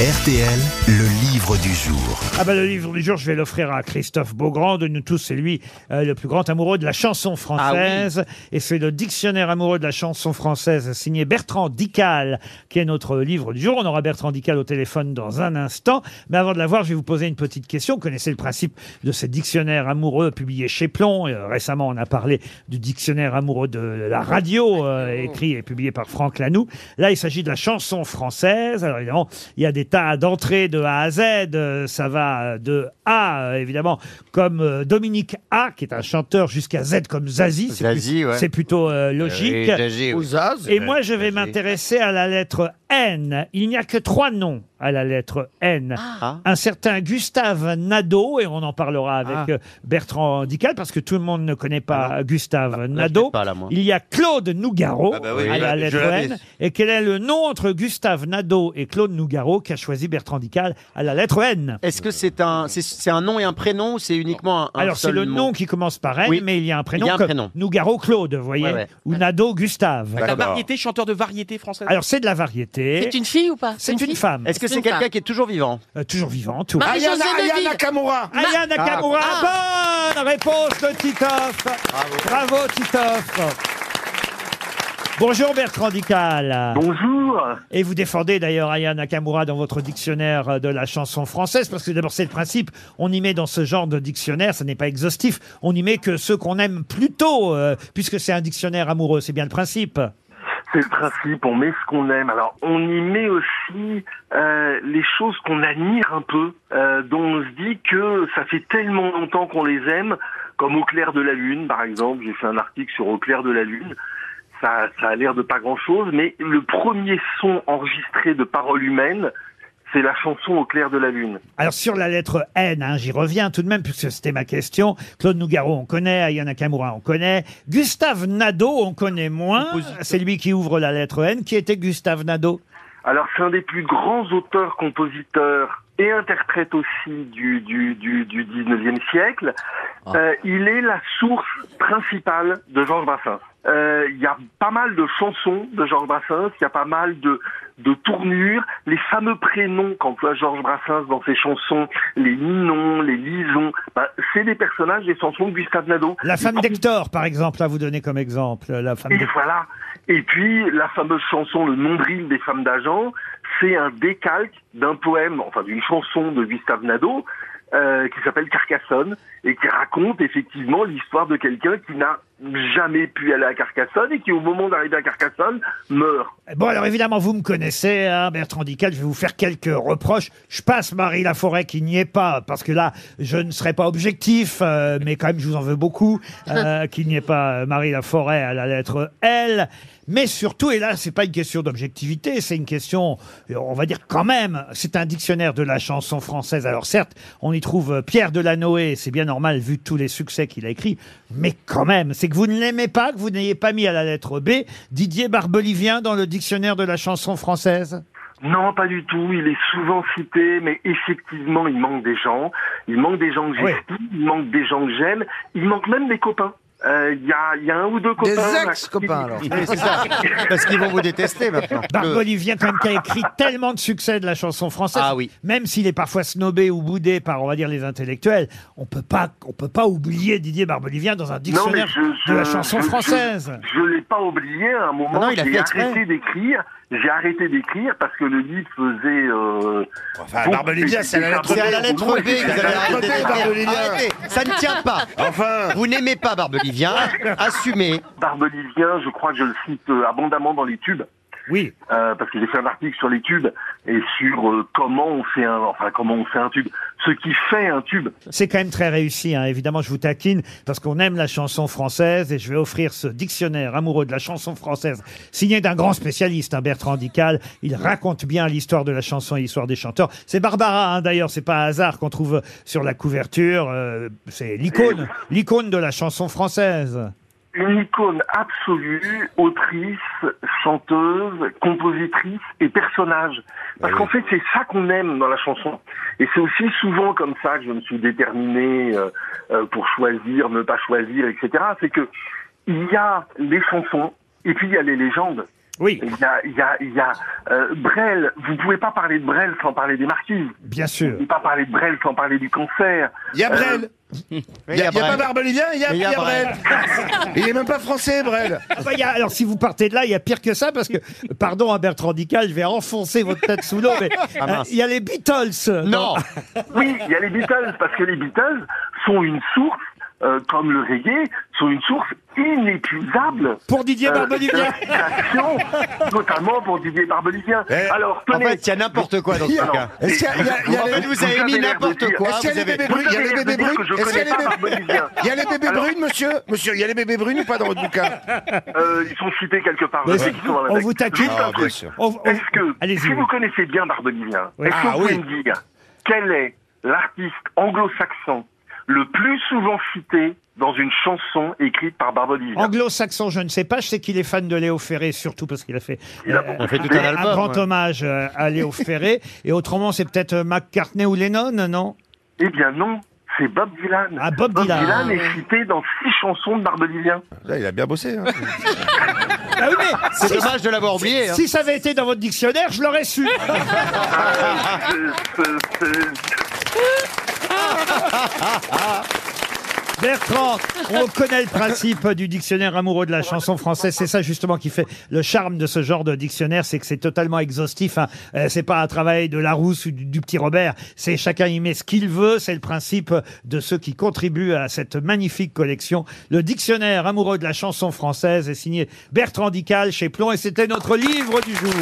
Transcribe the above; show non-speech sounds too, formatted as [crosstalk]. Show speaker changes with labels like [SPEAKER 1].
[SPEAKER 1] RTL, le livre du jour.
[SPEAKER 2] Ah bah le livre du jour, je vais l'offrir à Christophe Beaugrand. De nous tous, c'est lui euh, le plus grand amoureux de la chanson française. Et c'est le dictionnaire amoureux de la chanson française signé Bertrand Dical, qui est notre livre du jour. On aura Bertrand Dical au téléphone dans un instant. Mais avant de l'avoir, je vais vous poser une petite question. Vous connaissez le principe de ces dictionnaires amoureux publiés chez Plomb. Euh, récemment, on a parlé du dictionnaire amoureux de la radio, euh, écrit et publié par Franck Lanoux. Là, il s'agit de la chanson française. Alors évidemment, il y a des tas d'entrées de A à Z. Euh, Ça va de A, euh, évidemment, comme euh, Dominique A, qui est un chanteur, jusqu'à Z comme Zazie. C'est
[SPEAKER 3] Zazie,
[SPEAKER 2] plus-
[SPEAKER 3] ouais.
[SPEAKER 2] c'est plutôt euh, logique.
[SPEAKER 3] Oui, Zazie, oui.
[SPEAKER 2] Et moi, je vais m'intéresser à la lettre N. Il n'y a que trois noms à la lettre N.
[SPEAKER 3] Ah.
[SPEAKER 2] Un certain Gustave Nadeau, et on en parlera avec
[SPEAKER 3] Ah.
[SPEAKER 2] euh, Bertrand Dical, parce que tout le monde ne connaît pas Gustave
[SPEAKER 3] Là, je
[SPEAKER 2] Nadeau.
[SPEAKER 3] sais pas, là, moi.
[SPEAKER 2] Il y a Claude Nougaro
[SPEAKER 3] Ah bah oui,
[SPEAKER 2] à
[SPEAKER 3] je
[SPEAKER 2] la
[SPEAKER 3] l'avais-
[SPEAKER 2] lettre
[SPEAKER 3] l'avais.
[SPEAKER 2] N. Et quel est le nom entre Gustave Nadeau et Claude Nougaro qu'a choisi Bertrand Dical à la lettre N
[SPEAKER 3] Est-ce que c'est un, c'est, c'est un nom et un prénom ou c'est uniquement un, un
[SPEAKER 2] alors c'est
[SPEAKER 3] seul
[SPEAKER 2] le
[SPEAKER 3] mot
[SPEAKER 2] nom qui commence par N,
[SPEAKER 3] Oui.
[SPEAKER 2] mais il y a un prénom
[SPEAKER 3] Il y a un
[SPEAKER 2] comme
[SPEAKER 3] prénom.
[SPEAKER 2] Nougaro Claude, vous voyez,
[SPEAKER 3] Ouais, ouais.
[SPEAKER 2] ou Nadeau Gustave.
[SPEAKER 4] La variété, chanteur de variété française.
[SPEAKER 2] Alors c'est de la variété.
[SPEAKER 5] C'est une fille ou pas
[SPEAKER 2] C'est une femme,
[SPEAKER 3] Est-ce que
[SPEAKER 5] C'est
[SPEAKER 3] quelqu'un
[SPEAKER 5] femme.
[SPEAKER 3] qui est toujours vivant?
[SPEAKER 2] Euh, toujours vivante. oui.
[SPEAKER 5] Marie-Josée
[SPEAKER 6] Ayana, Ayana
[SPEAKER 5] Deville.
[SPEAKER 6] Nakamura.
[SPEAKER 2] Aya Nakamura,
[SPEAKER 3] Ah.
[SPEAKER 2] bonne réponse de Titoff. Bravo, Titoff. Bonjour Bertrand Dical.
[SPEAKER 7] Bonjour.
[SPEAKER 2] Et vous défendez d'ailleurs Aya Nakamura dans votre dictionnaire de la chanson française, parce que d'abord c'est le principe, on y met dans ce genre de dictionnaire, ce n'est pas exhaustif, on y met que ceux qu'on aime plutôt, euh, puisque c'est un dictionnaire amoureux, c'est bien le principe.
[SPEAKER 7] C'est le principe, on met ce qu'on aime. Alors, on y met aussi euh, les choses qu'on admire un peu, euh, dont on se dit que ça fait tellement longtemps qu'on les aime, comme Au clair de la lune, par exemple. J'ai fait un article sur Au clair de la lune. Ça, ça a l'air de pas grand-chose, mais le premier son enregistré de paroles humaines, c'est la chanson Au clair de la lune.
[SPEAKER 2] Alors sur la lettre N, hein, j'y reviens tout de même puisque c'était ma question. Claude Nougaro, on connaît. Aya Nakamura, on connaît. Gustave Nadeau, on connaît moins. C'est lui qui ouvre la lettre N. Qui était Gustave Nadeau?
[SPEAKER 7] Alors, c'est un des plus grands auteurs, compositeurs et interprètes aussi du, du, du, du 19e siècle. Euh, il est la source principale de Georges Brassens. Euh, Il y a pas mal de chansons de Georges Brassens, il y a pas mal de, de tournures, les fameux prénoms qu'emploie Georges Brassens dans ses chansons, les Ninon, les Lisons, bah, c'est des personnages des chansons de Gustave Nadeau.
[SPEAKER 2] La femme d'Hector, par exemple, à vous donner comme exemple. La femme
[SPEAKER 7] Et voilà. Et puis, la fameuse chanson Le nombril des femmes d'agent, c'est un décalque d'un poème, enfin d'une chanson de Gustave Nadeau, euh, qui s'appelle Carcassonne, et qui raconte effectivement l'histoire de quelqu'un qui n'a jamais pu aller à Carcassonne et qui, au moment d'arriver à Carcassonne, meurt.
[SPEAKER 2] Bon, alors évidemment, vous me connaissez, hein, Bertrand Dical, je vais vous faire quelques reproches. Je passe Marie Laforêt qui n'y est pas, parce que là, je ne serai pas objectif, euh, mais quand même, je vous en veux beaucoup, euh, [laughs] qu'il n'y ait pas euh, Marie Laforêt à la lettre L. Mais surtout, et là, c'est pas une question d'objectivité, c'est une question, on va dire quand même, c'est un dictionnaire de la chanson française. Alors certes, on y trouve euh, Pierre Delanoë, c'est bien normal vu tous les succès qu'il a écrits, mais quand même, c'est que vous ne l'aimez pas, que vous n'ayez pas mis à la lettre B Didier Barbelivien dans le dictionnaire de la chanson française?
[SPEAKER 7] Non, pas du tout. Il est souvent cité, mais effectivement, il manque des gens. Il manque des gens que j'estime, il manque des gens que j'aime. Il manque même des copains. Euh, Il y, a, il y a un ou deux copains.
[SPEAKER 6] Des ex-copains, alors.
[SPEAKER 3] Oui, c'est ça. [laughs] Parce qu'ils vont vous détester maintenant.
[SPEAKER 2] Barbelivien, quand même, qui a écrit [laughs] tellement de succès de la chanson française.
[SPEAKER 3] Ah oui.
[SPEAKER 2] Même s'il est parfois snobé ou boudé par, on va dire, les intellectuels, on peut pas, on peut pas oublier Didier Barbelivien dans un
[SPEAKER 7] Non,
[SPEAKER 2] dictionnaire
[SPEAKER 7] je,
[SPEAKER 2] de la chanson
[SPEAKER 7] je-
[SPEAKER 2] française.
[SPEAKER 7] Je, je l'ai pas oublié. À un moment,
[SPEAKER 3] non, il a
[SPEAKER 7] j'ai
[SPEAKER 3] fait
[SPEAKER 7] arrêté d'écrire. J'ai arrêté d'écrire parce que le livre faisait. Euh,
[SPEAKER 6] Enfin,
[SPEAKER 7] bon,
[SPEAKER 6] Barbelivien, c'est la lettre
[SPEAKER 3] C'est à la lettre B que vous avez arrêté
[SPEAKER 6] B, Barbelivien.
[SPEAKER 3] Ça ne tient pas.
[SPEAKER 6] Enfin,
[SPEAKER 3] Vous n'aimez pas Barbelivien, assumez.
[SPEAKER 7] Barbelivien, [laughs] je crois que je le cite euh, abondamment dans les tubes.
[SPEAKER 2] Oui.
[SPEAKER 7] euh, parce que j'ai fait un article sur les tubes et sur euh, comment on fait un, enfin comment on fait un tube, ce qui fait un tube.
[SPEAKER 2] C'est quand même très réussi, hein. évidemment, je vous taquine, parce qu'on aime la chanson française, et je vais offrir ce dictionnaire amoureux de la chanson française, signé d'un grand spécialiste, hein, Bertrand Dical. Il raconte bien l'histoire de la chanson et l'histoire des chanteurs. C'est Barbara, hein, d'ailleurs, c'est pas un hasard qu'on trouve sur la couverture. euh, c'est l'icône, l'icône de la chanson française.
[SPEAKER 7] Une icône absolue, autrice, chanteuse, compositrice et personnage. Parce qu'en fait, c'est ça qu'on aime dans la chanson. Et c'est aussi souvent comme ça que je me suis déterminé euh, euh, pour choisir, ne pas choisir, etc. C'est que il y a les chansons et puis il y a les légendes.
[SPEAKER 2] Oui.
[SPEAKER 7] Il y a, il y a, il y a euh, Brel. Vous pouvez pas parler de Brel sans parler des marquises.
[SPEAKER 2] Bien
[SPEAKER 7] Vous
[SPEAKER 2] sûr.
[SPEAKER 7] pouvez pas parler de Brel sans parler du concert.
[SPEAKER 5] Il y a Brel. Y a, il y a pas Barbelivien, il y a,
[SPEAKER 3] Il y a
[SPEAKER 5] Brel. [laughs] Il est même pas français, Brel.
[SPEAKER 2] Ah bah, il y a- alors si vous partez de là, il y a pire que ça parce que, pardon à Bertrand Dical, je vais enfoncer votre tête sous l'eau, mais [laughs]
[SPEAKER 3] Ah, mince.
[SPEAKER 2] euh, il y a les Beatles.
[SPEAKER 3] Non [laughs]
[SPEAKER 7] Oui, il y a les Beatles, parce que les Beatles sont une source, euh, comme le reggae, sont une source inépuisable.
[SPEAKER 2] Pour Didier
[SPEAKER 7] euh,
[SPEAKER 2] Barbelivien. [laughs]
[SPEAKER 7] notamment pour Didier Barbelivien.
[SPEAKER 5] Eh,
[SPEAKER 7] Alors,
[SPEAKER 3] En
[SPEAKER 7] tenez,
[SPEAKER 3] fait, il y a n'importe quoi dans ce
[SPEAKER 7] Alors,
[SPEAKER 3] cas.
[SPEAKER 5] Est-ce qu'il y a, il y a- il y a
[SPEAKER 3] En
[SPEAKER 5] les-
[SPEAKER 3] vous avez mis n'importe quoi.
[SPEAKER 5] Est-ce qu'il y a
[SPEAKER 3] vous
[SPEAKER 5] les
[SPEAKER 3] avez-
[SPEAKER 5] bébés
[SPEAKER 7] Vous
[SPEAKER 5] brunes Il y a
[SPEAKER 7] avez
[SPEAKER 5] les
[SPEAKER 7] l'air de
[SPEAKER 5] bébés
[SPEAKER 7] dire que
[SPEAKER 5] brunes
[SPEAKER 7] je
[SPEAKER 5] Est-ce qu'il y a
[SPEAKER 7] connais
[SPEAKER 5] les
[SPEAKER 7] pas
[SPEAKER 5] bébés
[SPEAKER 7] Barbelivien.
[SPEAKER 5] Il y a les bébés
[SPEAKER 7] Alors-
[SPEAKER 5] brunes, monsieur Monsieur, il y a les bébés brunes ou pas dans votre bouquin
[SPEAKER 7] euh, ils sont cités quelque part.
[SPEAKER 2] Mais
[SPEAKER 7] je sais
[SPEAKER 2] c'est-
[SPEAKER 7] qu'ils sont dans la
[SPEAKER 2] on vous taquine.
[SPEAKER 7] Juste un
[SPEAKER 5] Ah, bien
[SPEAKER 7] truc.
[SPEAKER 5] sûr.
[SPEAKER 2] On- on-
[SPEAKER 7] Est-ce que,
[SPEAKER 2] Allez-y.
[SPEAKER 7] si
[SPEAKER 2] oui.
[SPEAKER 7] vous connaissez bien Barbelivien,
[SPEAKER 2] Oui.
[SPEAKER 7] est-ce que
[SPEAKER 5] Ah,
[SPEAKER 7] vous pouvez
[SPEAKER 5] oui.
[SPEAKER 7] me dire quel est l'artiste anglo-saxon le plus souvent cité dans une chanson écrite par Barbelivien
[SPEAKER 2] Anglo-saxon, je ne sais pas. Je sais qu'il est fan de Léo Ferré, surtout parce qu'il a fait,
[SPEAKER 7] Il a
[SPEAKER 2] euh,
[SPEAKER 7] beaucoup
[SPEAKER 3] On fait tout
[SPEAKER 7] cité.
[SPEAKER 3] un album.
[SPEAKER 2] grand
[SPEAKER 3] ouais.
[SPEAKER 2] hommage euh, à Léo Ferré. Et autrement, c'est peut-être euh, McCartney ou Lennon, non?
[SPEAKER 7] Eh bien non, c'est Bob Dylan.
[SPEAKER 2] Ah, Bob Dylan.
[SPEAKER 7] est cité dans six chansons de Barbelivien.
[SPEAKER 5] Là, il a bien bossé. Hein.
[SPEAKER 2] Ah oui, mais
[SPEAKER 3] C'est
[SPEAKER 2] si,
[SPEAKER 3] dommage de l'avoir oublié. hein.
[SPEAKER 2] si ça avait été dans votre dictionnaire, je l'aurais su.
[SPEAKER 7] C'est- [laughs] c'est- [laughs] [laughs]
[SPEAKER 2] Bertrand, on connaît le principe du dictionnaire amoureux de la chanson française. C'est ça justement qui fait le charme de ce genre de dictionnaire, c'est que c'est totalement exhaustif. hein. Euh, c'est pas un travail de Larousse ou du, du petit Robert. C'est chacun y met ce qu'il veut. C'est le principe de ceux qui contribuent à cette magnifique collection. Le dictionnaire amoureux de la chanson française est signé Bertrand Dical chez Plomb et c'était notre livre du jour.